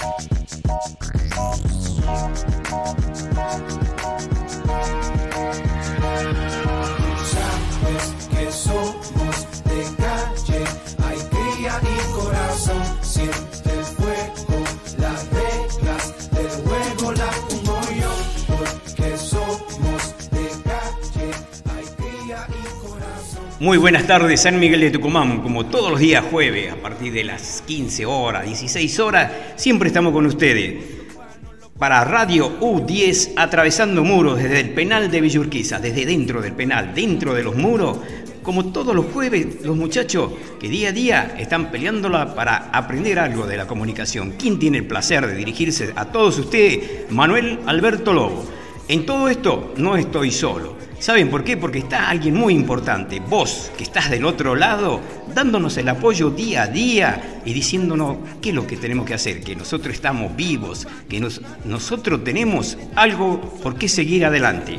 Thank you. Muy buenas tardes, San Miguel de Tucumán. Como todos los días jueves, a partir de las 15 horas, 16 horas, siempre estamos con ustedes. Para Radio U10, atravesando muros desde el penal de Villurquiza, desde dentro del penal, dentro de los muros, como todos los jueves, los muchachos que día a día están peleándola para aprender algo de la comunicación. ¿Quién tiene el placer de dirigirse a todos ustedes? Manuel Alberto Lobo. En todo esto no estoy solo. ¿Saben por qué? Porque está alguien muy importante, vos que estás del otro lado, dándonos el apoyo día a día y diciéndonos qué es lo que tenemos que hacer, que nosotros estamos vivos, que nosotros tenemos algo por qué seguir adelante.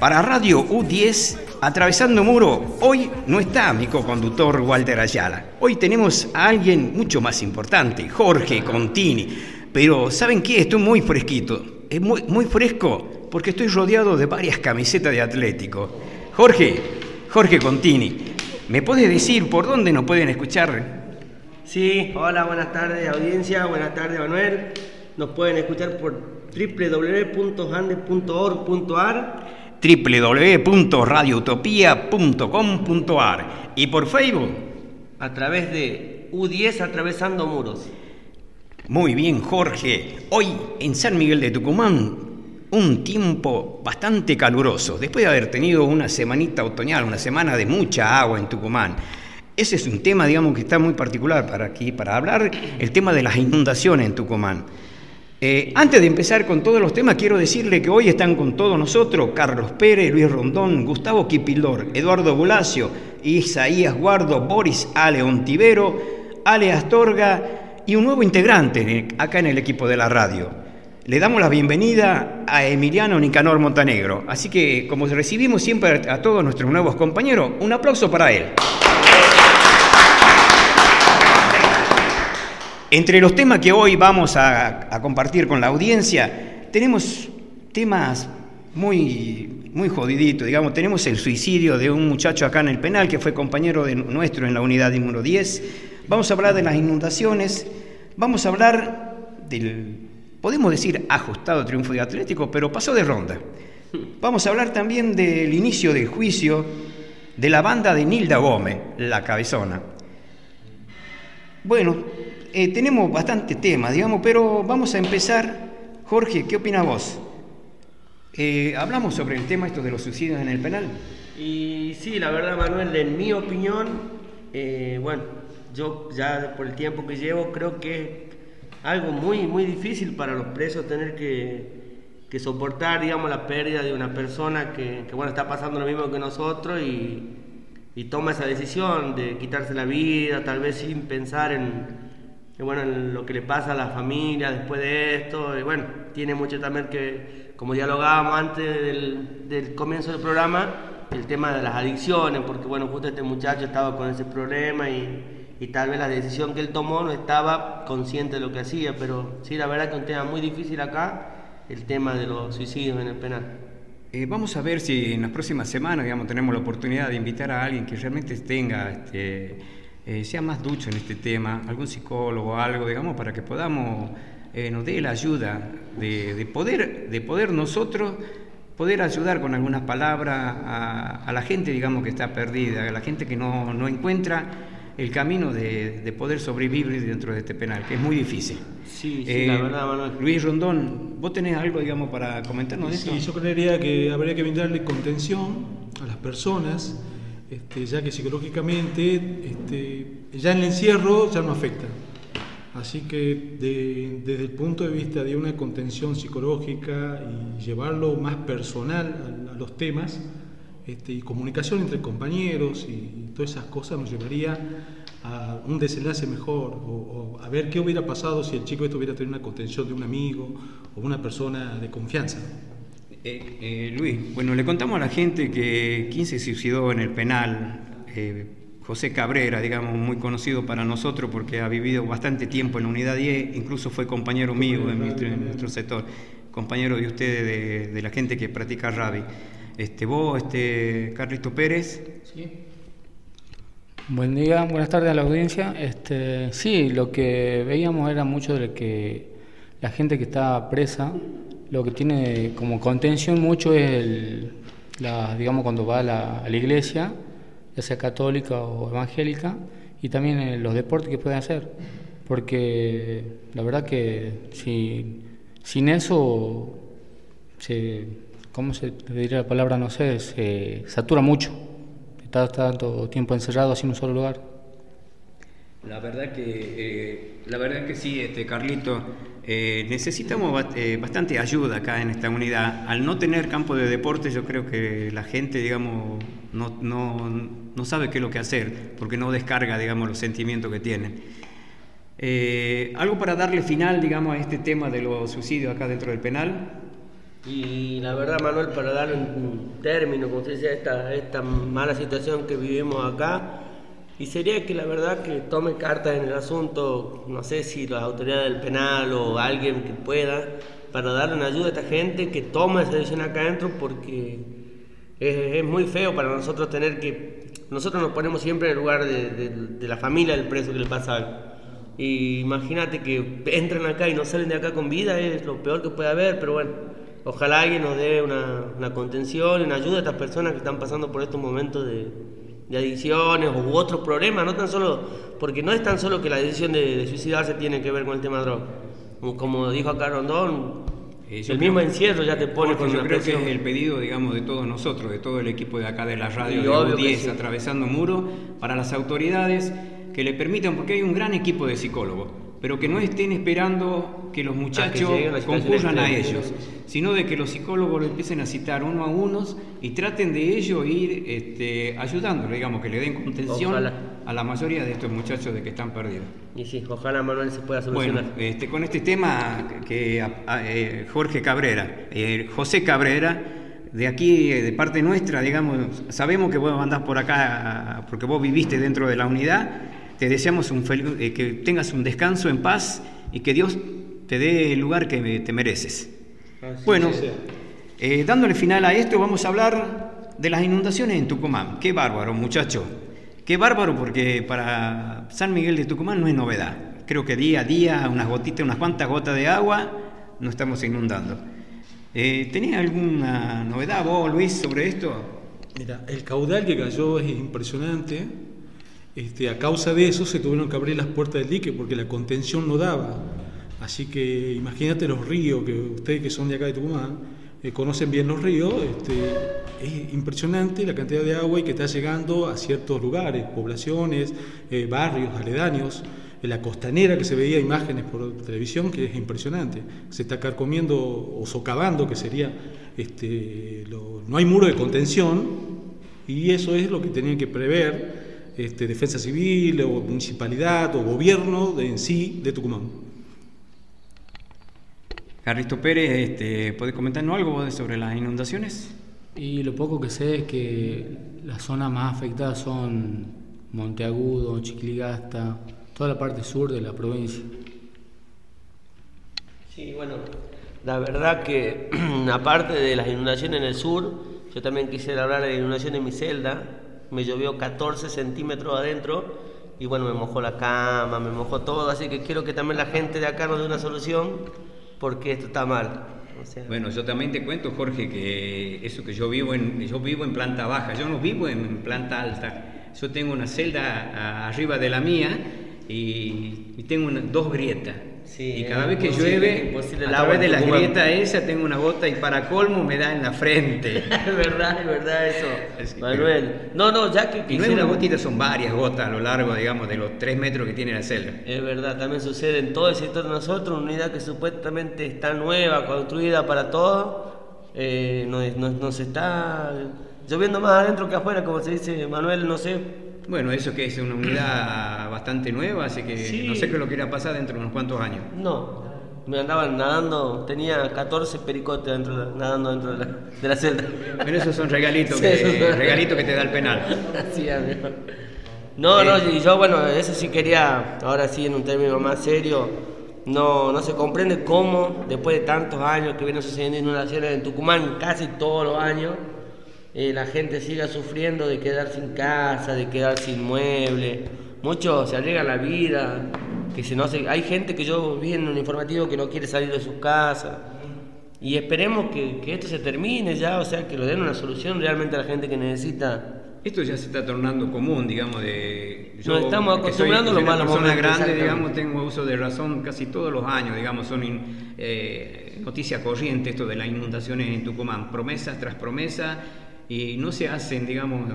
Para Radio U10, Atravesando Muro, hoy no está mi co-conductor Walter Ayala. Hoy tenemos a alguien mucho más importante, Jorge Contini. Pero ¿saben qué? Estoy muy fresquito, es muy, muy fresco porque estoy rodeado de varias camisetas de Atlético. Jorge, Jorge Contini, ¿me puedes decir por dónde nos pueden escuchar? Sí, hola, buenas tardes audiencia, buenas tardes Manuel. Nos pueden escuchar por www.ande.org.ar www.radioutopía.com.ar y por Facebook a través de U10 atravesando muros. Muy bien, Jorge. Hoy en San Miguel de Tucumán un tiempo bastante caluroso, después de haber tenido una semanita otoñal, una semana de mucha agua en Tucumán. Ese es un tema, digamos, que está muy particular para aquí, para hablar el tema de las inundaciones en Tucumán. Eh, antes de empezar con todos los temas, quiero decirle que hoy están con todos nosotros Carlos Pérez, Luis Rondón, Gustavo Quipildor, Eduardo Bulacio, Isaías Guardo, Boris Ale Ontivero, Ale Astorga y un nuevo integrante acá en el equipo de la radio le damos la bienvenida a Emiliano Nicanor Montanegro. Así que, como recibimos siempre a todos nuestros nuevos compañeros, un aplauso para él. Entre los temas que hoy vamos a, compartir con la audiencia, tenemos temas muy, muy jodiditos, digamos, tenemos el suicidio de un muchacho acá en el penal que fue compañero de nuestro en la unidad número 10, vamos a hablar de las inundaciones, vamos a hablar del podemos decir ajustado triunfo de Atlético, pero pasó de ronda. Vamos a hablar también del inicio del juicio de la banda de Nilda Gómez, la cabezona. Bueno, eh, tenemos bastante tema, digamos, pero vamos a empezar. Jorge, ¿qué opina vos? Eh, hablamos sobre el tema esto de los suicidios en el penal. Y sí, la verdad, Manuel, en mi opinión, eh, bueno, yo ya por el tiempo que llevo creo que algo muy, muy difícil para los presos tener que, que soportar, digamos, la pérdida de una persona que, bueno, está pasando lo mismo que nosotros y, y, toma esa decisión de quitarse la vida, tal vez sin pensar en, bueno, en lo que le pasa a la familia después de esto. Bueno, tiene mucho también que, como dialogábamos antes del, del comienzo del programa, el tema de las adicciones, porque bueno, justo este muchacho estaba con ese problema y y tal vez la decisión que él tomó no estaba consciente de lo que hacía, pero sí, la verdad que es un tema muy difícil acá, el tema de los suicidios en el penal. Eh, vamos a ver si en las próximas semanas digamos, tenemos la oportunidad de invitar a alguien que realmente tenga, este, eh, sea más ducho en este tema, algún psicólogo algo, digamos, para que podamos, eh, nos dé la ayuda de, poder, de poder nosotros poder ayudar con algunas palabras a, a, la gente, digamos, que está perdida, a la gente que no, no encuentra el camino de, poder sobrevivir dentro de este penal, que es muy difícil. Sí, sí la eh, verdad, Manuel. Luis Rondón, ¿vos tenés algo, digamos, para comentarnos de esto? Sí, yo creería que habría que brindarle contención a las personas, este, ya que psicológicamente este, ya en el encierro ya no afecta. Así que desde el punto de vista de una contención psicológica y llevarlo más personal a los temas, este, y comunicación entre compañeros y, todas esas cosas nos llevaría a un desenlace mejor o, a ver qué hubiera pasado si el chico esto hubiera tenido una contención de un amigo o una persona de confianza. Eh, eh, Luis, bueno, le contamos a la gente que 15 se suicidó en el penal. Eh, José Cabrera, digamos, muy conocido para nosotros porque ha vivido bastante tiempo en la unidad 10, incluso fue compañero mío en, nuestro, sector, compañero de ustedes, de, la gente que practica rugby. Este, vos, este, Carlito Pérez. Sí. Buen día, buenas tardes a la audiencia. Este, sí, lo que veíamos era mucho de que la gente que está presa, lo que tiene como contención mucho es el, la, digamos, cuando va a la, iglesia, ya sea católica o evangélica, y también en los deportes que pueden hacer. Porque la verdad que si, sin eso, se, ¿cómo se diría la palabra? No sé, se satura mucho. Está tanto tiempo encerrado así en un solo lugar. La verdad que, eh, la verdad que sí, este, Carlito. Eh, necesitamos eh, bastante ayuda acá en esta unidad. Al no tener campo de deporte, yo creo que la gente, digamos, no, no, no sabe qué es lo que hacer, porque no descarga, digamos, los sentimientos que tienen. Eh, ¿Algo para darle final, digamos, a este tema de los suicidios acá dentro del penal? Y la verdad, Manuel, para dar un término, como usted decía, esta, esta mala situación que vivimos acá, y sería que la verdad que tome cartas en el asunto, no sé si la autoridad del penal o alguien que pueda, para darle una ayuda a esta gente que toma esa decisión acá adentro, porque es, muy feo para nosotros tener que. Nosotros nos ponemos siempre en el lugar de, la familia del preso que le pasa algo. Y imagínate que entran acá y no salen de acá con vida, es lo peor que puede haber, pero bueno, ojalá alguien nos dé una, una contención, una ayuda a estas personas que están pasando por estos momentos de de adicciones u otros problemas, no tan solo, porque no es tan solo que la decisión de, suicidarse tiene que ver con el tema de droga. Como dijo acá Rondón, eh, el mismo encierro ya te pone con Yo creo que es el pedido, digamos, de todos nosotros, de todo el equipo de acá de la radio de 10 atravesando muro, para las autoridades que le permitan, porque hay un gran equipo de psicólogos pero que no estén esperando que los muchachos concurran a ellos, sino de que los psicólogos lo empiecen a citar uno a unos y traten de ellos ir este, ayudándolo, digamos, que le den contención a la mayoría de estos muchachos de que están perdidos. Y sí, ojalá Manuel se pueda solucionar. Bueno, este, con este tema que eh, Jorge Cabrera, eh, José Cabrera, de aquí, de parte nuestra, digamos, sabemos que vos andás por acá porque vos viviste dentro de la unidad te deseamos un eh, que tengas un descanso en paz y que Dios te dé el lugar que te mereces. bueno, eh, dándole final a esto, vamos a hablar de las inundaciones en Tucumán. Qué bárbaro, muchacho. Qué bárbaro porque para San Miguel de Tucumán no es novedad. Creo que día a día, unas gotitas, unas cuantas gotas de agua, no estamos inundando. Eh, ¿Tenés alguna novedad vos, Luis, sobre esto? Mira, el caudal que cayó es impresionante este, a causa de eso se tuvieron que abrir las puertas del dique porque la contención no daba. Así que imagínate los ríos, que ustedes que son de acá de Tucumán, eh, conocen bien los ríos, este, es impresionante la cantidad de agua y que está llegando a ciertos lugares, poblaciones, eh, barrios, aledaños. La costanera que se veía imágenes por televisión, que es impresionante. Se está carcomiendo o socavando, que sería, este, no hay muro de contención, y eso es lo que tenían que prever este, defensa civil o municipalidad o gobierno de, en sí de Tucumán. Carlisto Pérez, este, ¿puede comentarnos algo sobre las inundaciones? Y lo poco que sé es que las zonas más afectadas son Monteagudo, Chiquiligasta, toda la parte sur de la provincia. Sí, bueno, la verdad que aparte de las inundaciones en el sur, yo también quisiera hablar de la inundación en mi celda, me llovió 14 centímetros adentro y bueno, me mojó la cama, me mojó todo, así que quiero que también la gente de acá nos dé una solución porque esto está mal. bueno, yo también te cuento, Jorge, que eso que yo vivo en, yo vivo en planta baja, yo no vivo en planta alta. Yo tengo una celda arriba de la mía y, tengo dos grietas y cada vez que llueve, a través de la grieta esa tengo una gota y para colmo me da en la frente. es verdad, es verdad eso, Manuel. No, no, ya que Y no es una gotita, son varias gotas a lo largo, digamos, de los tres metros que tiene la celda. Es verdad, también sucede en todo el sector de nosotros, una unidad que supuestamente está nueva, construida para todo, eh, nos, nos está lloviendo más adentro que afuera, como se dice Manuel, no sé bueno, eso que es una unidad bastante nueva, así que no sé qué lo que irá pasar dentro de unos cuantos años. No, me andaban nadando, tenía 14 pericotes dentro, nadando dentro de la, de la celda. Pero esos son regalitos, que, regalitos que te da el penal. Sí, amigo. No, no, Eh, y yo, bueno, eso sí quería, ahora sí, en un término más serio, no, no se comprende cómo, después de tantos años que vienen sucediendo inundaciones en Tucumán, casi todos los años, eh, la gente siga sufriendo de quedar sin casa, de quedar sin muebles. Muchos se arriesgan la vida, que se no hay gente que yo vi en un informativo que no quiere salir de sus casas. Y esperemos que, que esto se termine ya, o sea, que lo den una solución realmente a la gente que necesita Esto ya se está tornando común, digamos, de... Nos estamos soy- acostumbrando a los malos persona momentos, grande, exactamente. digamos, tengo uso de razón casi todos los años, digamos, son in- eh, noticia corriente esto de las inundaciones en Tucumán, promesas tras promesa, y no se hacen, digamos,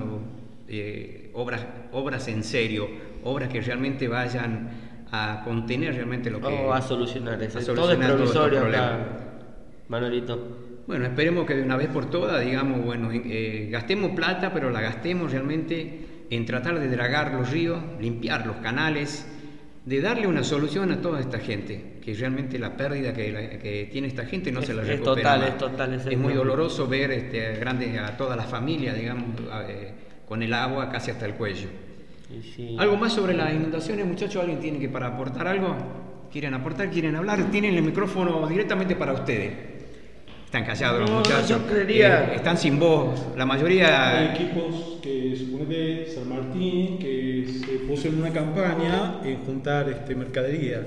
eh, obras, obras en serio, obras que realmente vayan a contener realmente lo que... o a solucionar eso. a Todo es solucionar provisorio acá, problemas. Manuelito. Bueno, esperemos que de una vez por todas, digamos, bueno, eh, gastemos plata, pero la gastemos realmente en tratar de dragar los ríos, limpiar los canales, de darle una solución a toda esta gente, que realmente la pérdida que, la- que tiene esta gente no Es- se la es recupera. total, más. es total, es Es muy doloroso ver este, a, grande, a toda la familia, digamos, a- eh, con el agua casi hasta el cuello. Sí. ¿Algo más sobre las inundaciones, muchachos? ¿Alguien tiene que para aportar algo? ¿Quieren aportar? ¿Quieren hablar? Tienen el micrófono directamente para ustedes. Están callados los No, muchachos. yo creería- Eh, están sin voz. La mayoría. Hay equipos que suponete San Martín que se puso en una campaña en juntar este, mercadería,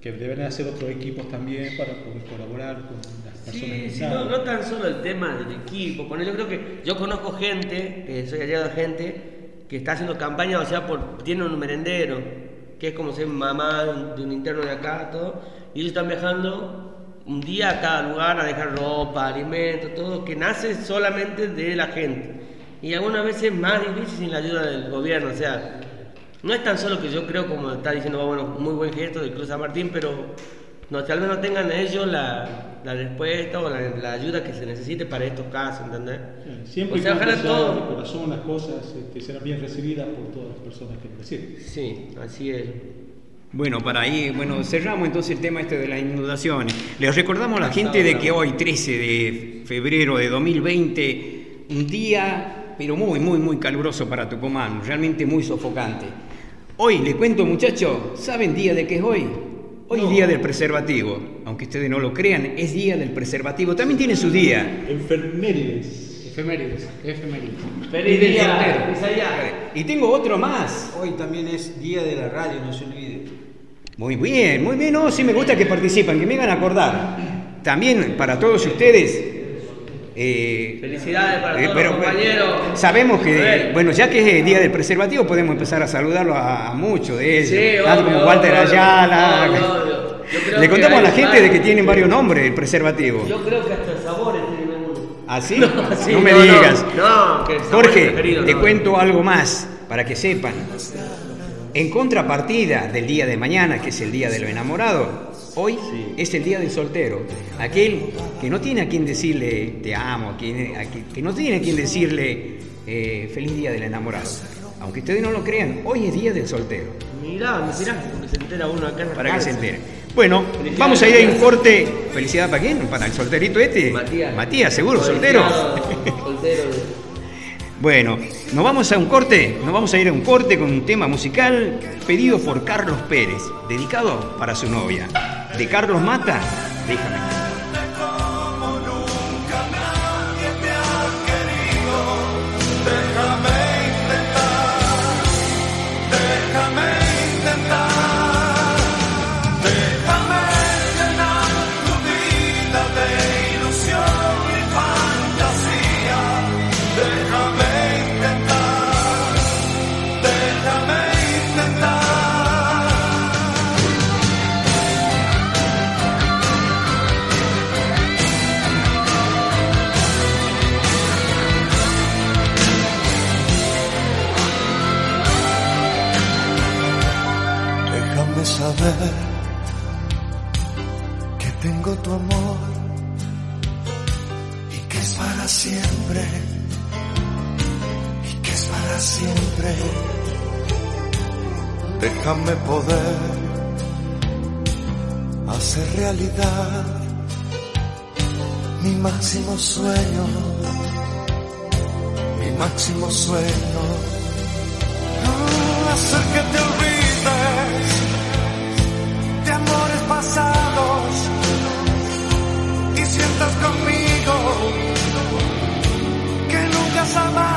que deben hacer otros equipos también para poder colaborar con las personas Sí, no, no tan solo el tema del equipo, poner, yo creo que yo conozco gente, que soy aliado de gente, que está haciendo campaña, o sea, por, tiene un merendero, que es como ser mamá de un, de un interno de acá, todo, y ellos están viajando un día a cada lugar a dejar ropa, alimentos, todo, que nace solamente de la gente. Y algunas veces es más difícil sin la ayuda del gobierno, o sea, no es tan solo que yo creo, como está diciendo, bueno, muy buen gesto del Cruz San Martín, pero no, tal vez no tengan ellos la, la respuesta o la, la ayuda que se necesite para estos casos, ¿entendés? Siempre o sea, sea todo. de corazón las cosas este, serán bien recibidas por todas las personas que lo reciben. Sí, así es. Bueno, para ahí, bueno, cerramos entonces el tema este de las inundaciones. Les recordamos a la gente de que hoy, 13 de febrero de 2020, un día, pero muy, muy, muy caluroso para Tucumán, realmente muy sofocante. Hoy, les cuento muchachos, ¿saben día de qué es hoy? Hoy es día del preservativo. Aunque ustedes no lo crean, es día del preservativo. También tiene su día. Enfermeres. Efemérides, efemérides. Feliz día. Y tengo otro más. Hoy también es Día de la Radio, no se olvide. Muy bien, muy bien. No, sí me gusta que participan, que me hagan acordar. También para todos ustedes. eh, Felicidades para eh, todos pero, los compañeros. Sabemos que, bueno, ya que es el día del preservativo, podemos empezar a saludarlo a, a muchos de ellos. Sí, obvio, como Walter obvio, Ayala. obvio, Le contamos a la gente varios. de que tienen varios nombres el preservativo. Yo creo que hasta sabores tienen uno. ¿Así? Sí, no me no, digas. No, no, que el sabor Jorge, preferido, te no. cuento algo más para que sepan. En contrapartida del día de mañana, que es el día de los enamorados, hoy es el día del soltero. Aquel que no tiene a quien decirle te amo, quien- que no tiene a quien decirle eh, feliz día del enamorado. Aunque ustedes no lo crean, hoy es día del soltero. Mirá, mirá, porque se entera uno acá en la Para que casa. se enteren. Bueno, vamos a ir a un corte. ¿Felicidad para quién? ¿Para el solterito este? Matías. Matías, seguro, soltero. Soltero. Bueno, nos vamos a un corte, nos vamos a ir a un corte con un tema musical pedido por Carlos Pérez, dedicado para su novia. De Carlos Mata, déjame. Déjame poder hacer realidad mi máximo sueño, mi máximo sueño. hacer que te olvides de amores pasados y sientas conmigo que nunca has amado.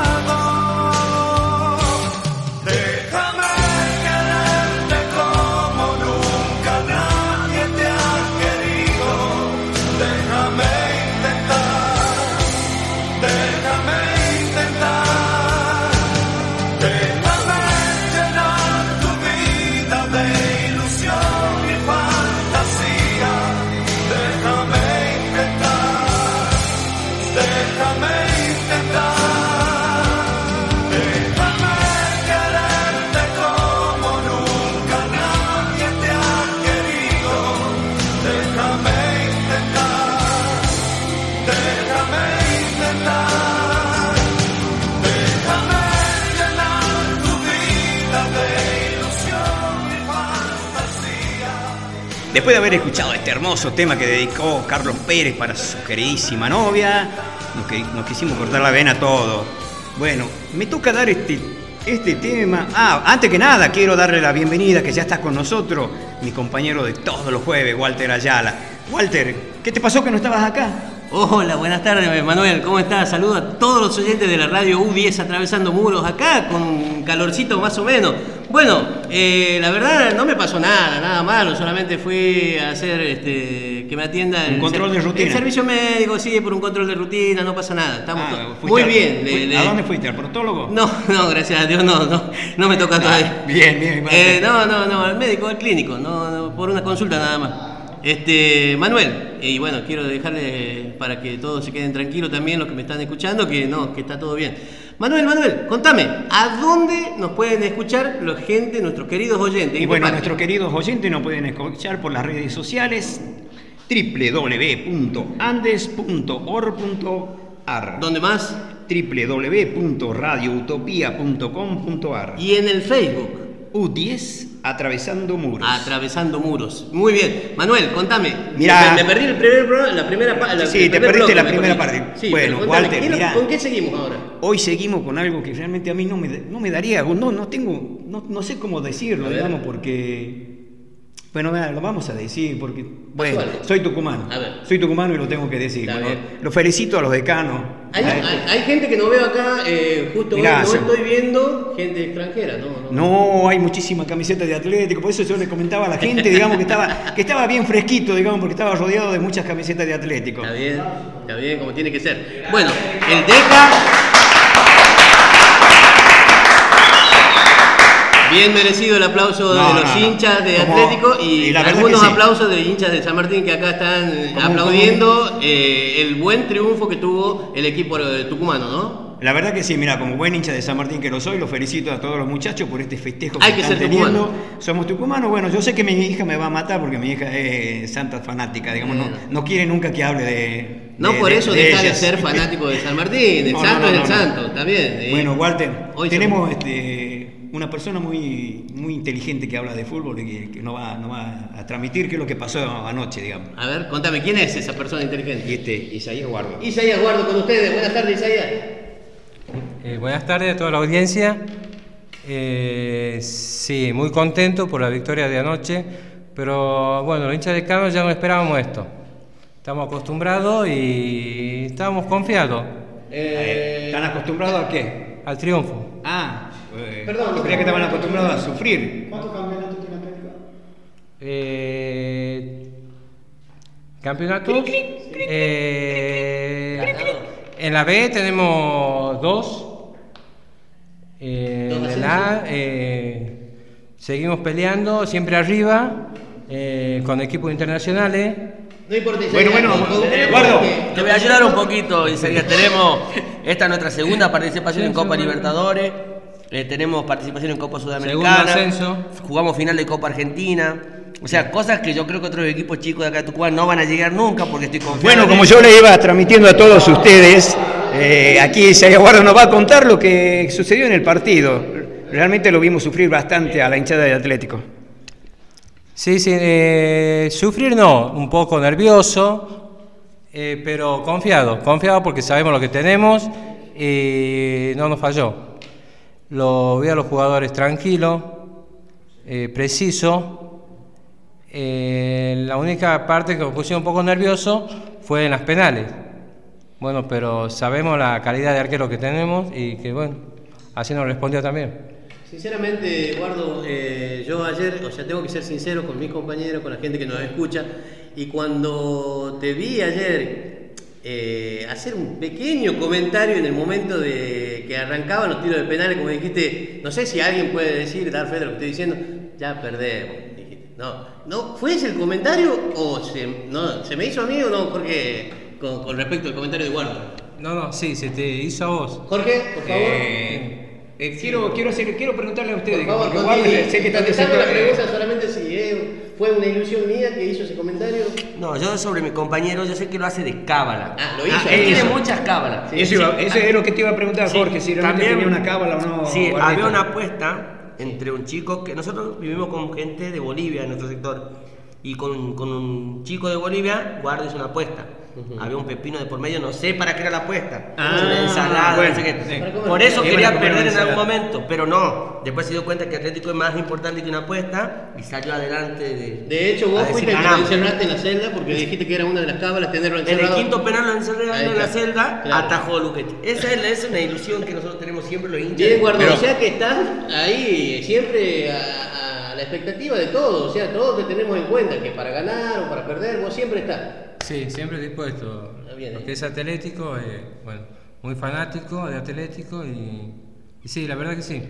Después de haber escuchado este hermoso tema que dedicó Carlos Pérez para su queridísima novia, nos, que- nos quisimos cortar la vena a todos. Bueno, me toca dar este, este tema. Ah, antes que nada, quiero darle la bienvenida, que ya está con nosotros, mi compañero de todos los jueves, Walter Ayala. Walter, ¿qué te pasó que no estabas acá? Hola, buenas tardes Manuel, ¿cómo estás? Saludo a todos los oyentes de la radio U10 atravesando muros acá con un calorcito más o menos. Bueno, eh, la verdad no me pasó nada, nada malo, solamente fui a hacer este, que me atienda Un control de rutina. El servicio médico, sí, por un control de rutina, no pasa nada, estamos Ah, muy al- bien. fui- le- ¿A dónde fuiste? ¿Al protólogo? No, no, gracias a Dios, no, no, no me toca todavía. Ah, bien, bien, Walter. Eh, no, no, no, al médico, al clínico, no, no, por una consulta nada más. Este, Manuel, y bueno, quiero dejarle para que todos se queden tranquilos también los que me están escuchando, que no, que está todo bien. Manuel, Manuel, contame, ¿a dónde nos pueden escuchar la gente, nuestros queridos oyentes? ¿En Y bueno, nuestros queridos oyentes nos pueden escuchar por las redes sociales www.andes.org.ar ¿Dónde más? www.radioutopia.com.ar Y en el Facebook, U10 Atravesando Muros. Atravesando Muros. Muy bien. Manuel, contame. Mirá. me, me perdí el primer, pro- la primera parte. Sí, te perdiste la primera parte. Bueno, Walter, ¿qué- mirá. ¿con qué seguimos ahora? Hoy seguimos con algo que realmente a mí no me, no me daría, no, no tengo, no, no sé cómo decirlo, digamos, porque... Bueno, lo vamos a decir porque, bueno, soy tucumano. A ver. Soy tucumano y lo tengo que decir. Bueno, lo felicito a los decanos. Hay, este- hay gente que no veo acá, eh, justo Mirá, hoy no estoy viendo gente extranjera, ¿no? no. No, hay muchísima camiseta de Atlético, por eso yo le comentaba a la gente, digamos, que estaba, que estaba bien fresquito, digamos, porque estaba rodeado de muchas camisetas de Atlético. Está bien, está bien, como tiene que ser. Bueno, el DECA. Bien merecido el aplauso No, de los no, hinchas de Como- Atlético y, algunos que sí. aplausos de hinchas de San Martín que acá están eh, Como- aplaudiendo eh, el buen triunfo que tuvo el equipo eh, tucumano, ¿no? La verdad que sí, mira, como buen hincha de San Martín que lo soy, los felicito a todos los muchachos por este festejo Hay que que están ser teniendo. tucumano. Somos tucumanos, bueno, yo sé que mi hija me va a matar porque mi hija es santa fanática, digamos, no, no quiere nunca que hable de. No de- por eso de deja de ser fanático de San Martín, el No, santo no, es el santo, está bien. eh. Bueno, Walter, Hoy tenemos este, una persona muy, muy inteligente que habla de fútbol y que, que nos, va, nos va a transmitir qué es lo que pasó anoche, digamos. A ver, contame, ¿quién es esa persona inteligente? Y este, Isaías Guardo. Isaías Guardo con ustedes, buenas tardes Isaías. Eh, buenas tardes a toda la audiencia. Eh, sí, muy contento por la victoria de anoche, pero bueno, los hinchas de Cano ya no esperábamos esto. Estamos acostumbrados y estábamos confiados Eh, ¿Están acostumbrados a qué? al triunfo. Ah, eh, Perdón, yo creía que estaban acostumbrados a sufrir. Eh, campeonatos. eh, en la B tenemos dos. Eh, ¿Dos en la A eh, seguimos peleando, siempre arriba, eh, con equipos internacionales. No importa. Bueno, bueno, Eduardo. Te voy a ayudar un poquito, Isaías. Tenemos esta es nuestra segunda participación en Copa Libertadores. Eh, tenemos participación en Copa Sudamericana. Segundo ascenso. Jugamos final de Copa Argentina. O sea, cosas que yo creo que otros equipos chicos de acá de Tucumán no van a llegar nunca porque estoy confiado. Bueno, en como yo le iba transmitiendo a todos ustedes, eh, aquí Isaías Guardo nos va a contar lo que sucedió en el partido. Realmente lo vimos sufrir bastante a la hinchada de Atlético. Sí, sí, eh, sufrir no, un poco nervioso, eh, pero confiado, confiado porque sabemos lo que tenemos y no nos falló. Lo vi a los jugadores tranquilos, eh, preciso. Eh, la única parte que me puso un poco nervioso fue en las penales. Bueno, pero sabemos la calidad de arquero que tenemos y que, bueno, así nos respondió también. Sinceramente, Eduardo, eh, yo ayer, o sea, tengo que ser sincero con mis compañeros, con la gente que nos escucha, y cuando te vi ayer eh, hacer un pequeño comentario en el momento de que arrancaban los tiros de penales, como dijiste, no sé si alguien puede decir, dar fe de lo que estoy diciendo, ya perdemos. dijiste. No, no, ¿fue ese el comentario o se, no, se me hizo a mí o no, Jorge, con, con respecto al comentario de Eduardo? No, no, sí, se te hizo a vos. Jorge, por favor. Eh, eh, quiero, quiero, hacer- quiero preguntarle a ustedes, Por favor, porque sé que están la pregunta solamente si eh, fue una ilusión mía que hizo ese comentario. No, yo sobre mi compañero, yo sé que lo hace de cábala. Ah, lo hizo. él lo tiene muchas cábalas. Eso, iba- eso es lo que te iba a preguntar, Sí, Jorge, si realmente también- tenía una cábala o no. Sí, había una apuesta entre un chico que nosotros vivimos con gente de Bolivia en nuestro sector y con, con un chico de Bolivia, Guardo hizo una apuesta. Había un pepino de por medio, no sé para qué era la apuesta. Ah, una ensalada, bueno, no sé qué. Por eso quería perder en ensalada. algún momento, pero no. Después se dio cuenta que Atlético es más importante que una apuesta y salió adelante de. De hecho, vos fuiste el que lo encerraste en la celda porque dijiste que era una de las cábalas tenerlo En el encerrado. quinto penal lo encerré Ahí en la celda, Claro. atajó Luquetti. Esa es, esa es una ilusión que nosotros tenemos siempre los hinchas. Bien, Guardo, Pero- o sea que estás ahí siempre a, la expectativa de todo, o sea, todos te tenemos en cuenta que para ganar o para perder, vos siempre estás. Sí, siempre dispuesto. Bien, Porque eh. es atlético, eh, bueno, muy fanático de atlético y, y sí, la verdad que sí.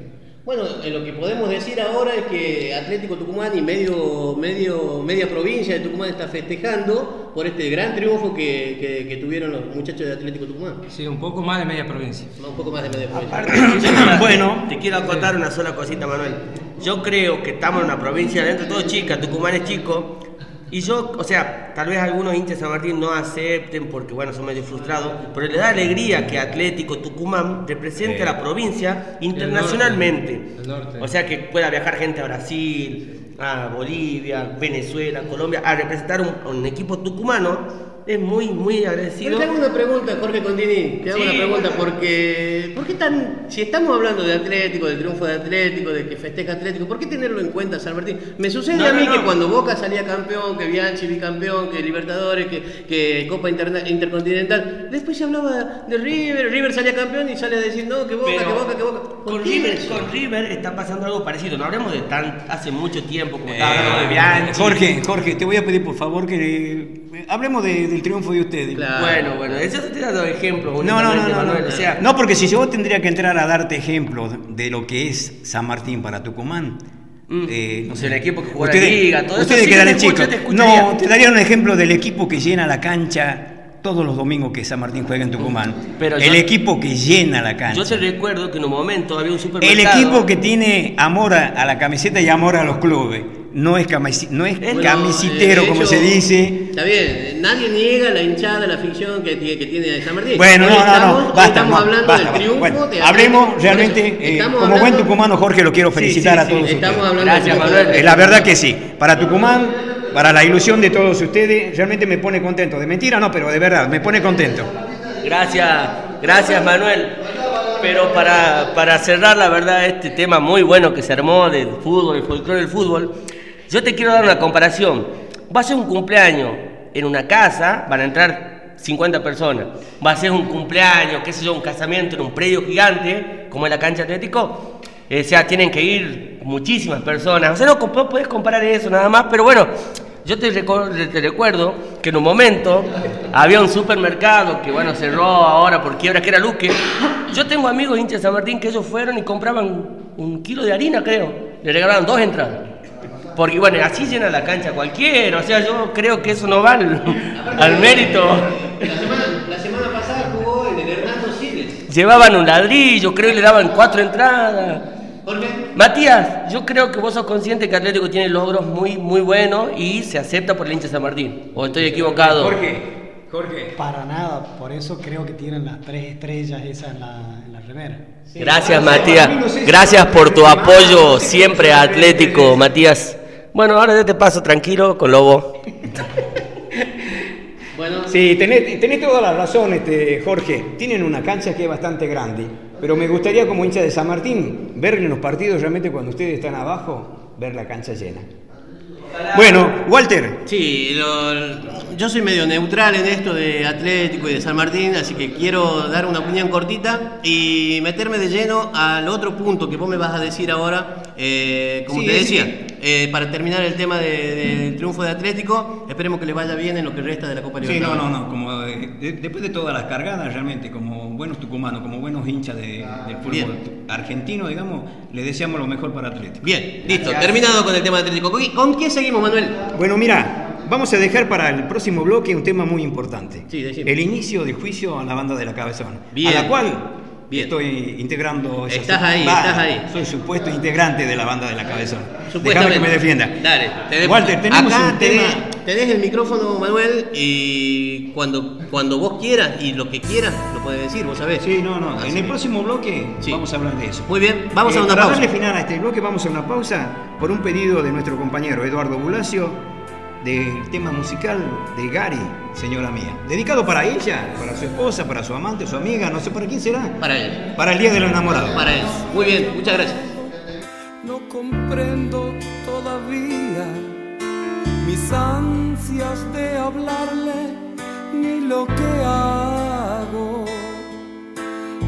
Bueno, eh, lo que podemos decir ahora es que Atlético Tucumán y medio, medio, media provincia de Tucumán está festejando por este gran triunfo que, que- que tuvieron los muchachos de Atlético Tucumán. Sí, un poco más de media provincia. No, un poco más de media provincia. Aparte, Bueno. te quiero acotar una sola cosita, Manuel. Yo creo que estamos en una provincia dentro todo chica, Tucumán es chico. Y yo, o sea, tal vez algunos hinchas de San Martín no acepten porque, bueno, son medio frustrados, pero le da alegría que Atlético Tucumán represente a la provincia internacionalmente. El norte. O sea, que pueda viajar gente a Brasil, a Bolivia, Venezuela, Colombia, a representar un, un equipo tucumano. Es muy, muy Pero agradecido. te hago una pregunta, Jorge Condini, te hago Sí, una pregunta bueno. porque ¿por qué tan si estamos hablando de Atlético, del triunfo de Atlético, de que festeja Atlético, ¿por qué tenerlo en cuenta San Martín? Me sucede No, a mí no, que cuando Boca salía campeón, que Bianchi bicampeón, que Libertadores, que, que Copa Interna- Intercontinental, después se hablaba de River, River salía campeón y sale a decir no, que Boca, Pero que Boca, que Boca. ¿Por Con River, con River está pasando algo parecido. No hablemos de tan hace mucho tiempo como Eh, estaba hablando de Bianchi. Jorge, Jorge, te voy a pedir por favor que eh, hablemos de- del triunfo de ustedes. Claro. Bueno, bueno, eso te estoy dando ejemplos. No, no, no, no, no. Manuel, o sea, No, porque si yo tendría que entrar a darte ejemplos de lo que es San Martín para Tucumán. Mm. eh, O sea, el equipo que juega la liga, todo eso, ustedes sí, yo escucho, chicos. yo. No, te daría un ejemplo del equipo que llena la cancha todos los domingos que San Martín juega en Tucumán. Pero el yo- equipo que llena la cancha. yo te recuerdo que en un momento había un El supermercado. equipo que tiene amor a, a la camiseta y amor a los clubes. No es, camisi- no es Bueno, camisitero, como se dice. Está bien, nadie niega la hinchada, la afición que, tiene- que tiene San Martín. Bueno, Hoy no, no, estamos- no, basta, estamos no, hablando basta, del basta. triunfo Bueno, de hablemos realmente, eh, estamos como buen tucumano, Jorge, lo quiero felicitar sí, a sí, todos Estamos ustedes. hablando Gracias, de- Manuel. Eh, La verdad que sí. Para Tucumán, para la ilusión de todos ustedes, realmente me pone contento. De mentira no, pero de verdad, me pone contento. Gracias, gracias Manuel. Pero para, para cerrar, la verdad, este tema muy bueno que se armó del fútbol, el folclore del fútbol, yo te quiero dar una comparación. Va a ser un cumpleaños en una casa, van a entrar 50 personas. Va a ser un cumpleaños, qué sé yo, un casamiento en un predio gigante, como en la cancha Atlético. Eh, o sea, tienen que ir muchísimas personas. O sea, no puedes comparar eso nada más, pero bueno, yo te, recuerdo que en un momento había un supermercado que, bueno, cerró ahora por quiebra, que era Luque. Yo tengo amigos hinchas de San Martín que ellos fueron y compraban un kilo de harina, creo. Le regalaban dos entradas. Porque, bueno, así llena la cancha cualquiera. O sea, yo creo que eso no va al, al mérito. La semana, la semana pasada jugó en el Hernando Siles. Llevaban un ladrillo, creo, y le daban cuatro entradas. Jorge, Matías, yo creo que vos sos consciente que Atlético tiene logros muy, muy buenos y se acepta por el hincha San Martín. ¿O estoy equivocado? Jorge, Jorge. Para nada, por eso creo que tienen las tres estrellas esas en la, en la remera. Gracias, Matías. Gracias por tu apoyo siempre a Atlético, Matías. Bueno, ahora ya te paso tranquilo con Lobo. bueno, Sí, tenés, tenés toda la razón, este, Jorge. Tienen una cancha que es bastante grande. Pero me gustaría como hincha de San Martín ver en los partidos realmente cuando ustedes están abajo, ver la cancha llena. Bueno, Walter. Sí, lo- yo soy medio neutral en esto de Atlético y de San Martín, así que quiero dar una opinión cortita y meterme de lleno al otro punto que vos me vas a decir ahora. Eh, como Sí, te decía, sí. Eh, para terminar el tema de- del triunfo de Atlético, esperemos que le vaya bien en lo que resta de la Copa Sí, Libertadores. no, no, no. Como, eh, de- después de todas las cargadas, realmente, como buenos tucumanos, como buenos hinchas de- del fútbol Bien. argentino, digamos, le deseamos lo mejor para Atlético. Bien, listo, terminado con el tema de Atlético. ¿Con, con quién seguimos, Manuel? Bueno, mira, vamos a dejar para el próximo bloque un tema muy importante. Sí, el inicio del juicio a la banda de la Cabezón. Bien. A la cual Bien. estoy integrando. Estás ahí, Va, estás ahí. Soy supuesto integrante de la banda de la Cabezón. Déjame que me defienda. Dale, te de- Walter, tenemos acá un te tema. tenés el micrófono, Manuel, y cuando, cuando vos quieras y lo que quieras, lo puedes decir, vos sabés. Sí, no, no. Así en el próximo bloque Sí. vamos a hablar de eso. Muy bien, vamos Eh, a una para pausa. darle final a este bloque, vamos a una pausa por un pedido de nuestro compañero Eduardo Bulacio del tema musical de Gary, señora mía. Dedicado para ella, para su esposa, para su amante, su amiga, no sé para quién será. Para él. Para el Día de los Enamorados. Para él. Muy bien, muchas gracias. No comprendo todavía mis ansias de hablarle ni lo que hago.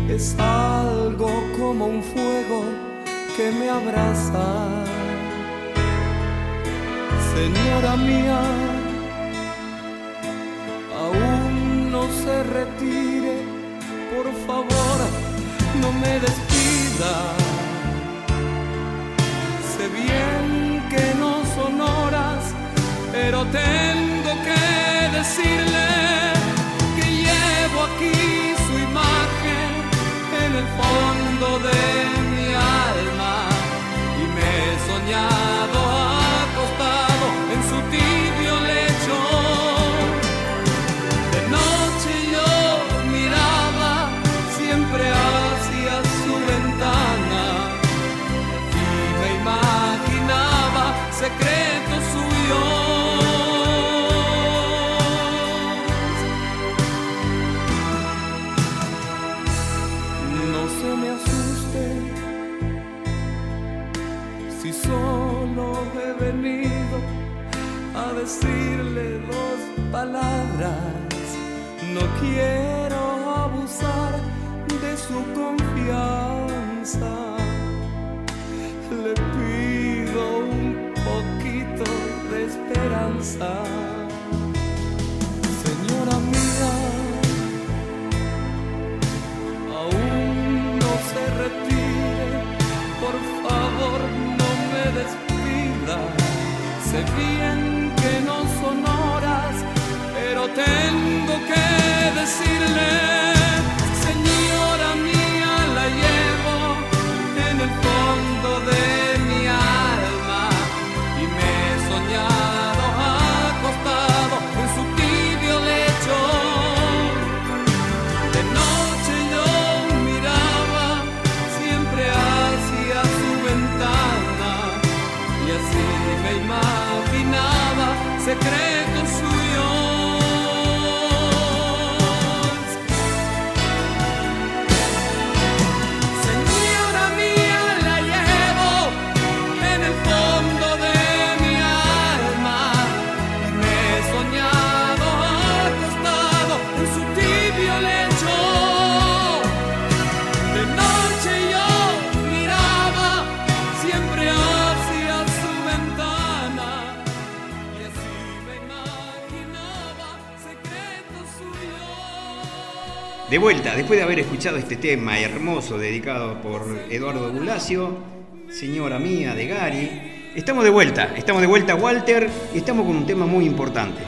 Es algo como un fuego que me abraza. Señora mía, aún no se retire, por favor, no me despida. Sé bien que no son horas, pero tengo que decirle No quiero abusar de su confianza. Le pido un poquito de esperanza. Señora mía, aún no se retire, por favor no me despida. Sé bien que decirle, señora De vuelta, después de haber escuchado este tema hermoso dedicado por Eduardo Bulacio, señora mía de Gary, estamos de vuelta, estamos de vuelta Walter y estamos con un tema muy importante.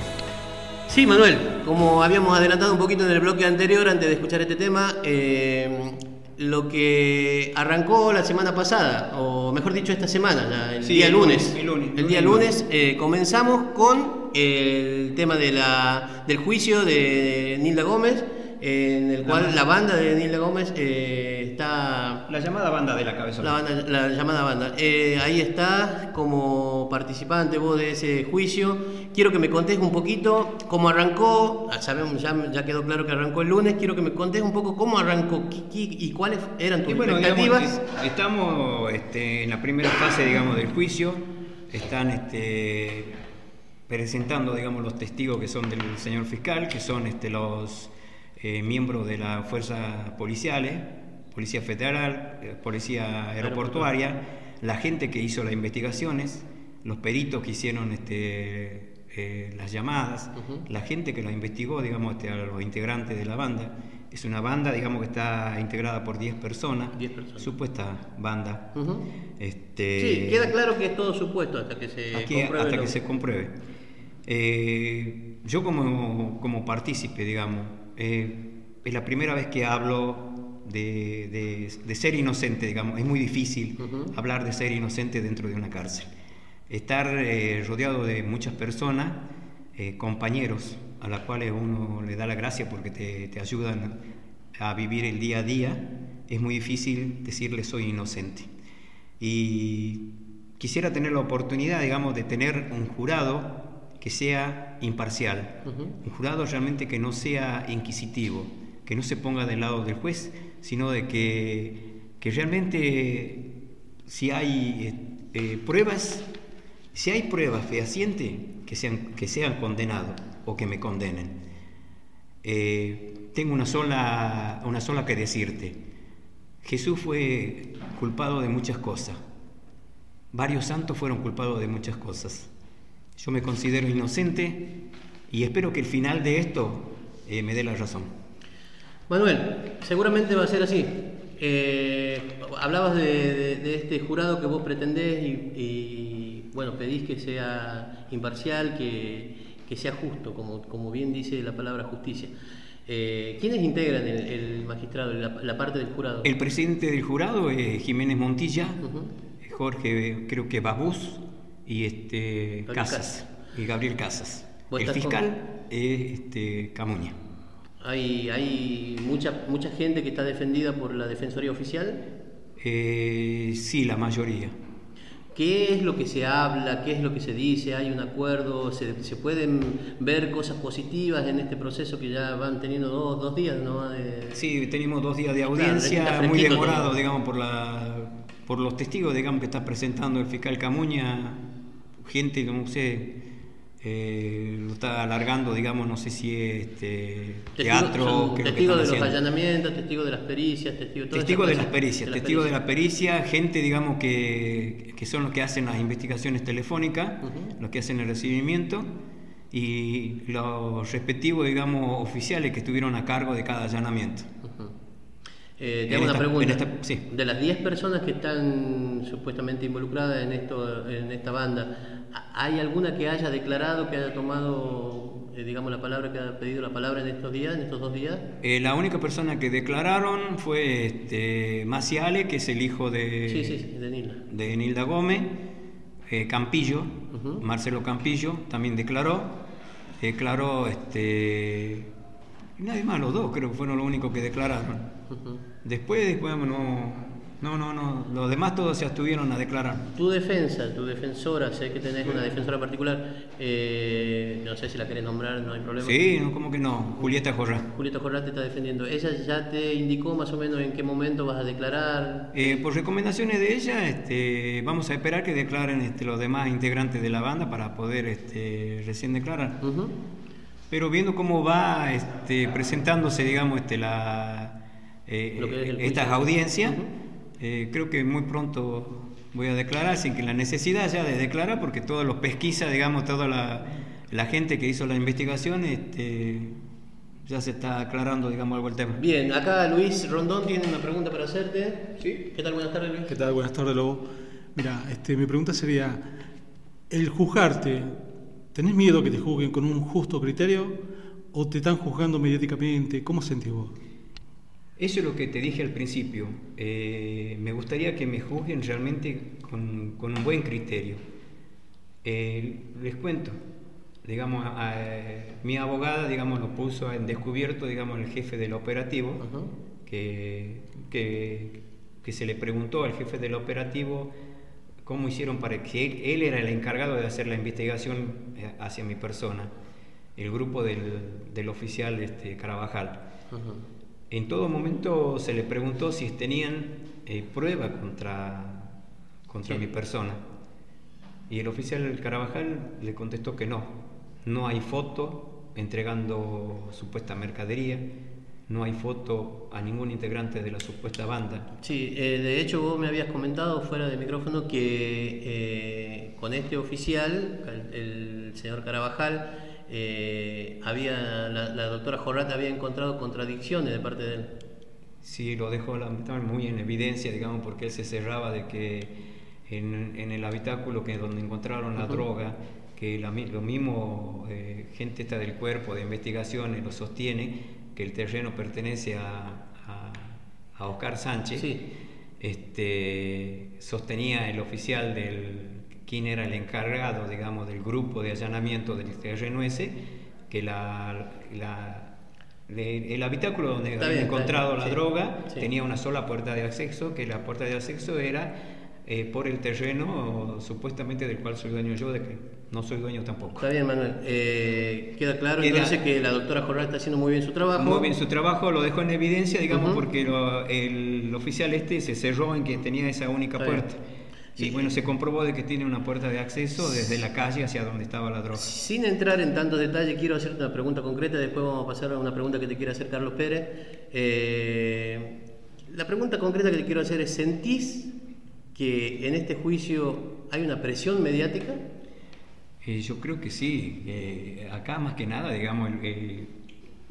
Sí, Manuel, como habíamos adelantado un poquito en el bloque anterior, antes de escuchar este tema, eh, lo que arrancó la semana pasada, o mejor dicho esta semana, ya, el Sí, día el lunes, lunes, el lunes, el día lunes. lunes, eh, comenzamos con el tema de la, del juicio de Nilda Gómez en el cual la banda de Nilda Gómez eh, está La llamada banda de la cabeza. la, banda- la llamada banda. Eh, ahí está como participante vos de ese juicio. Quiero que me contés un poquito cómo arrancó. Ah, Sabemos, ya, ya quedó claro que arrancó el lunes. Quiero que me contés un poco cómo arrancó y cuáles eran tus bueno, expectativas. es- estamos este, en la primera fase, digamos, del juicio. Están este, presentando, digamos, los testigos que son del señor fiscal, que son este, los eh, miembros de las fuerzas policiales, Policía Federal, eh, Policía Aeroportuaria, la gente que hizo las investigaciones, los peritos que hicieron este, eh, las llamadas, la gente que las investigó, digamos, este, a los integrantes de la banda. Es una banda, digamos, que está integrada por 10 personas, 10 personas. supuesta banda. Este, Sí, queda claro que es todo supuesto hasta que se Aquí, compruebe hasta lo- que se compruebe. Eh, yo como, como partícipe, digamos, eh, es la primera vez que hablo de, de- de ser inocente, digamos. Es muy difícil hablar de ser inocente dentro de una cárcel. Estar eh, rodeado de muchas personas, eh, compañeros, a las cuales uno le da la gracia porque te, te ayudan a vivir el día a día, es muy difícil decirle soy inocente. Y quisiera tener la oportunidad, digamos, de tener un jurado que sea imparcial, un jurado realmente que no sea inquisitivo, que no se ponga del lado del juez, sino de que, que realmente si hay eh, eh, pruebas, si hay pruebas fehacientes, que sean, que sean condenados o que me condenen. Eh, tengo una sola, una sola que decirte. Jesús fue culpado de muchas cosas. Varios santos fueron culpados de muchas cosas. Yo me considero inocente y espero que el final de esto eh, me dé la razón. Manuel, seguramente va a ser así. Eh, hablabas de, de- de este jurado que vos pretendés y, y, bueno, pedís que sea imparcial, que, que sea justo, como, como bien dice la palabra justicia. Eh, ¿Quiénes integran el, el magistrado, la, la parte del jurado? El presidente del jurado es Jiménez Montilla. Jorge, creo que Babús y este, Gabriel Casas. Casas. Y Gabriel Casas. ¿Vos El fiscal es este, Camuña. Hay, hay mucha, mucha gente que está defendida por la Defensoría Oficial. Eh, sí, la mayoría. ¿Qué es lo que se habla? ¿Qué es lo que se dice? ¿Hay un acuerdo? ¿Se, se pueden ver cosas positivas en este proceso que ya van teniendo dos, dos días? ¿no? De- Sí, tenemos dos días de audiencia, está muy demorado, todo. digamos, por, la, por los testigos, digamos, que está presentando el fiscal Camuña. Gente, no sé, eh, lo está alargando, digamos, no sé si es este, teatro, que testigos de los haciendo. allanamientos, testigos de las pericias, testigos todas Testigos de las pericias, De las testigos de pericias. la pericia, gente, digamos, que, que son los que hacen las investigaciones telefónicas, los que hacen el recibimiento, y los respectivos, digamos, oficiales que estuvieron a cargo de cada allanamiento. Eh, te hago una esta- pregunta. en esta- sí. De las 10 personas que están supuestamente involucradas en, esto, en esta banda, ¿hay alguna que haya declarado, que haya tomado, eh, digamos, la palabra, que haya pedido la palabra en estos días, en estos dos días? Eh, la única persona que declararon fue este, Maciale, que es el hijo de, Sí, sí, sí, de Nilda. de Nilda Gómez, eh, Campillo. Marcelo Campillo también declaró, declaró este, nadie más, los dos creo que fueron los únicos que declararon. Después, después no, no, no, no, los demás todos se abstuvieron a declarar. Tu defensa, tu defensora, sé que tenés una defensora particular, eh, no sé si la querés nombrar, no hay problema. Sí, no, ¿cómo que no? Julieta Jorra. Julieta Jorrat te está defendiendo. ¿Ella ya te indicó más o menos en qué momento vas a declarar? Eh, por recomendaciones de ella, este, vamos a esperar que declaren este, los demás integrantes de la banda para poder este, recién declarar. Pero viendo cómo va este, presentándose, digamos, este, la, eh, es estas audiencias. Eh, creo que muy pronto voy a declarar, sin que la necesidad ya de declarar, porque todos los pesquisas, digamos, toda la, la gente que hizo la investigación, este, ya se está aclarando, digamos, algo el tema. Bien, acá Luis Rondón tiene una pregunta para hacerte. ¿Sí? ¿Qué tal? Buenas tardes, Luis. ¿Qué tal? Buenas tardes, Lobo. Mira, este, mi pregunta sería, el juzgarte, ¿tenés miedo que te juzguen con un justo criterio o te están juzgando mediáticamente? ¿Cómo sentís vos? Eso es lo que te dije al principio. Eh, me gustaría que me juzguen realmente con, con un buen criterio. Eh, les cuento. digamos, a- mi abogada, digamos, lo puso en descubierto, digamos, el jefe del operativo, que, que, que se le preguntó al jefe del operativo cómo hicieron para que él, él era el encargado de hacer la investigación eh, hacia mi persona, el grupo del, del oficial este, Carabajal. En todo momento se le preguntó si tenían eh, prueba contra, contra mi persona. Y el oficial Carabajal le contestó que no. No hay foto entregando supuesta mercadería, no hay foto a ningún integrante de la supuesta banda. Sí, eh, de hecho vos me habías comentado fuera de micrófono que eh, con este oficial, el, el señor Carabajal, eh, había la, la doctora Jorrat había encontrado contradicciones de parte de él. Sí, lo dejó muy en evidencia, digamos, porque él se cerraba de que en, en el habitáculo que donde encontraron la Ujú. droga, que la lo mismo eh, gente esta del cuerpo de investigaciones lo sostiene, que el terreno pertenece a, a, a Oscar Sánchez, este, sostenía el oficial del quién era el encargado, digamos, del grupo de allanamiento del terreno ese, que la, la- le- el habitáculo donde había bien, encontrado bien, la sí, droga sí. tenía una sola puerta de acceso, que la puerta de acceso era eh, por el terreno supuestamente del cual soy dueño yo, de que no soy dueño tampoco. Está bien, Manuel. Eh, queda claro Queda- entonces que la doctora Jorrat está haciendo muy bien su trabajo. Muy bien su trabajo, lo dejó en evidencia, digamos, porque lo- el oficial este se cerró en que tenía esa única Está bien. Y bueno, se comprobó de que tiene una puerta de acceso desde la calle hacia donde estaba la droga. Sin entrar en tantos detalles, quiero hacerte una pregunta concreta, después vamos a pasar a una pregunta que te quiere hacer Carlos Pérez. Eh, la pregunta concreta que te quiero hacer es, ¿sentís que en este juicio hay una presión mediática? Eh, yo creo que sí. eh, acá más que nada, digamos, el- el-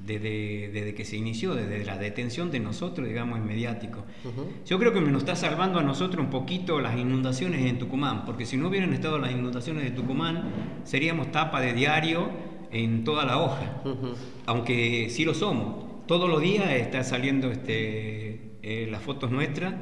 desde, desde que se inició, desde la detención de nosotros, digamos, es mediático. Yo creo que nos está salvando a nosotros un poquito las inundaciones en Tucumán, porque si no hubieran estado las inundaciones de Tucumán, seríamos tapa de diario en toda la hoja. Aunque sí lo somos. Todos los días está saliendo este, eh, las fotos nuestras.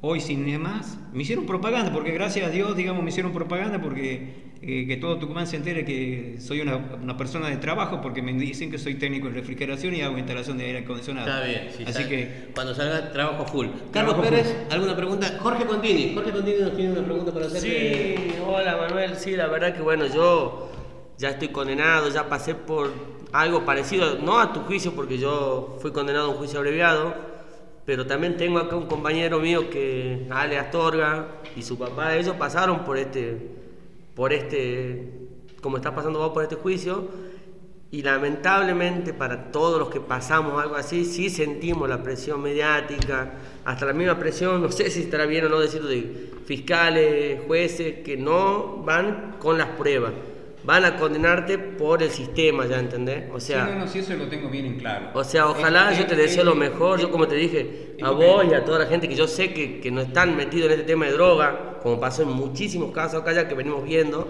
Hoy sin más, me hicieron propaganda, porque gracias a Dios, digamos, me hicieron propaganda porque eh, que todo Tucumán se entere que soy una, una persona de trabajo, porque me dicen que soy técnico en refrigeración y hago instalación de aire acondicionado. Está bien, sí, Así que cuando salga trabajo full. Carlos Trabajo Pérez, full. ¿alguna pregunta? Jorge Contini, Jorge Contini nos tiene una pregunta para hacer. Sí, hola Manuel, sí, la verdad que bueno, yo ya estoy condenado, ya pasé por algo parecido, no a tu juicio porque yo fui condenado a un juicio abreviado, pero también tengo acá un compañero mío que, Ale Astorga, y su papá, ellos pasaron por este, por este, como está pasando vos por este juicio, y lamentablemente para todos los que pasamos algo así, sí sentimos la presión mediática, hasta la misma presión, no sé si estará bien o no decirlo, de fiscales, jueces, que no van con las pruebas, van a condenarte por el sistema, ¿ya entendés? O sea, sí, no, no, sí, eso lo tengo bien en claro. o sea, ojalá Es- yo te es- deseo lo es- mejor, yo como te dije, a vos y a toda la gente que yo sé que, que no están metidos en este tema de droga, como pasó en muchísimos casos acá ya que venimos viendo,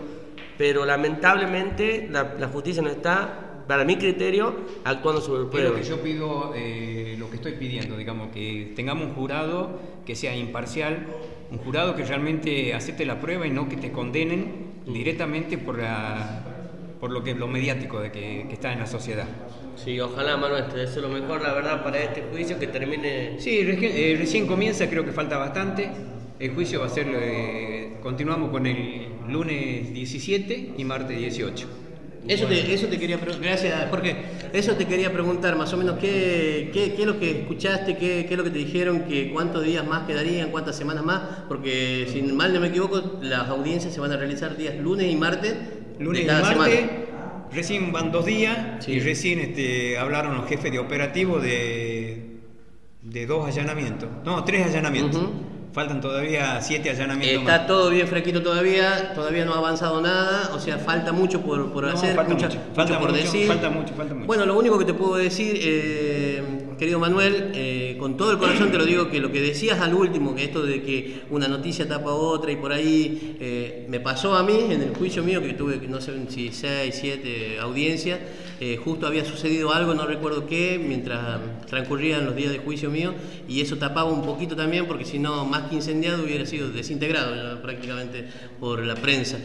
pero lamentablemente la, la justicia no está, para mi criterio, actuando sobre Es lo pruebas. que yo pido, eh, lo que estoy pidiendo, digamos, que tengamos un jurado que sea imparcial, un jurado que realmente acepte la prueba y no que te condenen directamente por, la, por lo, que, lo mediático de que, que está en la sociedad. Sí, ojalá Manuel, te deseo lo mejor, la verdad, para este juicio que termine... Sí, recién, eh, recién comienza, creo que falta bastante. El juicio va a ser, eh, continuamos con el lunes 17 y martes 18. Eso te, eso te quería preguntar, gracias Jorge, eso te quería preguntar más o menos qué, qué, qué es lo que escuchaste, qué, qué es lo que te dijeron, que cuántos días más quedarían, cuántas semanas más, porque si mal no me equivoco, las audiencias se van a realizar días lunes y martes Lunes de y martes, semana. recién van dos días y recién este, hablaron los jefes de operativo de, de dos allanamientos. No, tres allanamientos. Faltan todavía siete allanamientos Está más. todo bien fresquito todavía, todavía no ha avanzado nada, o sea, falta mucho por, por No, hacer, falta mucha- mucho, falta por mucho, decir. falta mucho, falta mucho. Bueno, lo único que te puedo decir, eh, querido Manuel, eh, con todo el corazón te lo digo, que lo que decías al último, que esto de que una noticia tapa otra y por ahí, eh, me pasó a mí en el juicio mío, que tuve, no sé si seis, siete audiencias, eh, justo había sucedido algo, no recuerdo qué, mientras transcurrían los días de juicio mío, y eso tapaba un poquito también, porque si no, más que incendiado hubiera sido desintegrado ya prácticamente por la prensa.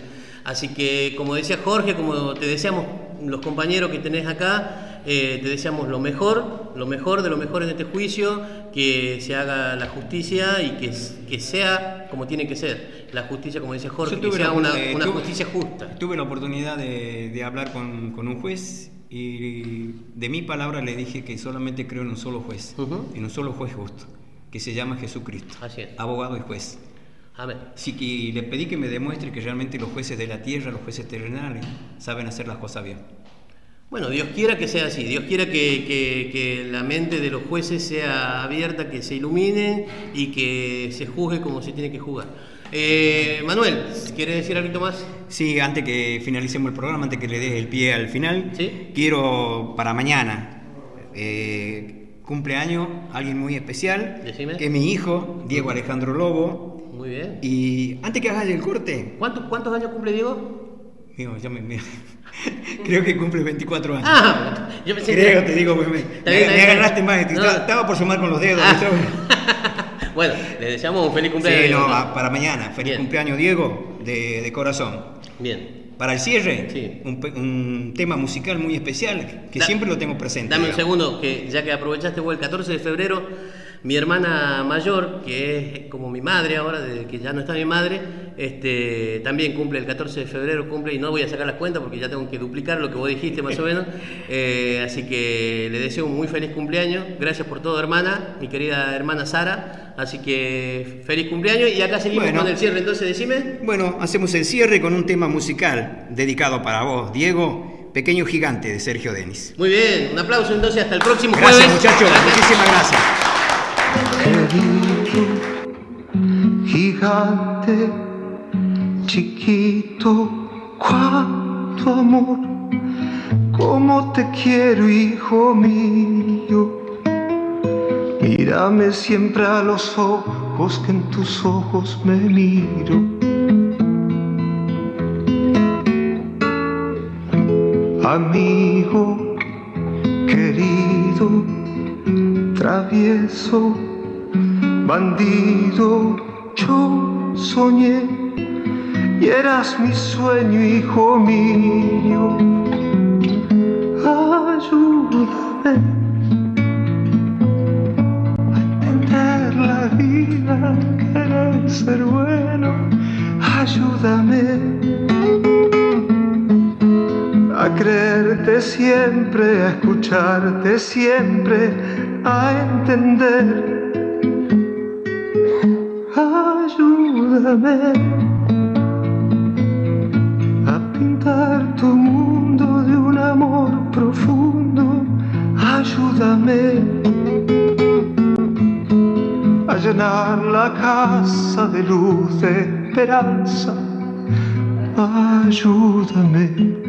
Así que, como decía Jorge, como te deseamos los compañeros que tenés acá, eh, te deseamos lo mejor, lo mejor de lo mejor en este juicio, que se haga la justicia y que, que sea como tiene que ser. La justicia, como decía Jorge, que sea una, eh, una tuve- justicia justa. Tuve la oportunidad de, de hablar con, con un juez y de mi palabra le dije que solamente creo en un solo juez, en un solo juez justo, que se llama Jesucristo, Así es. abogado y juez. Amén. Así que le pedí que me demuestre que realmente los jueces de la tierra, los jueces terrenales, saben hacer las cosas bien. Bueno, Dios quiera que sea así, Dios quiera que, que- que la mente de los jueces sea abierta, que se iluminen y que se juzgue como se tiene que juzgar. Eh, Manuel, ¿quieres decir algo más? Sí, antes que finalicemos el programa, antes que le des el pie al final, Sí. quiero para mañana, eh, cumpleaños, alguien muy especial, Decime. que es mi hijo, Diego Alejandro Lobo. Muy bien. Y antes que hagas el corte, ¿Cuántos, cuántos años cumple Diego? Mío, ya me- me- creo que cumple 24 años. Ah, yo pensé creo, que... te digo, me, me- bien, agarraste más. No. Estaba, por sumar con los dedos. Ah. Bueno, le deseamos un feliz cumpleaños. Sí, no, para mañana. Feliz Bien. cumpleaños, Diego, de, de corazón. Bien. Para el cierre, Sí. un, un tema musical muy especial que Da- siempre lo tengo presente. Dame un segundo, que ya que aprovechaste el 14 de febrero, mi hermana mayor, que es como mi madre ahora, desde que ya no está mi madre, este, también cumple el 14 de febrero, cumple, y no voy a sacar las cuentas porque ya tengo que duplicar lo que vos dijiste más o menos. Eh, así que le deseo un muy feliz cumpleaños. Gracias por todo, hermana, mi querida hermana Sara. Así que feliz cumpleaños y acá seguimos Bueno. con el cierre, entonces decime. Bueno, hacemos el cierre con un tema musical dedicado para vos, Diego, Pequeño Gigante de Sergio Denis. Muy bien, un aplauso entonces, hasta el próximo Gracias, jueves. muchachos. Muchísimas gracias. Gigante, chiquito, cuánto amor, cómo te quiero, hijo mío. Mírame siempre a los ojos, que en tus ojos me miro. Amigo querido, travieso, bandido, yo soñé y eras mi sueño, hijo mío. Ayúdame a entender la vida, querer ser bueno. Ayúdame a creerte siempre, a escucharte siempre, a entender. Ayúdame a pintar tu mundo de un amor profundo. Ayúdame a llenar la casa de luz de esperanza. Ayúdame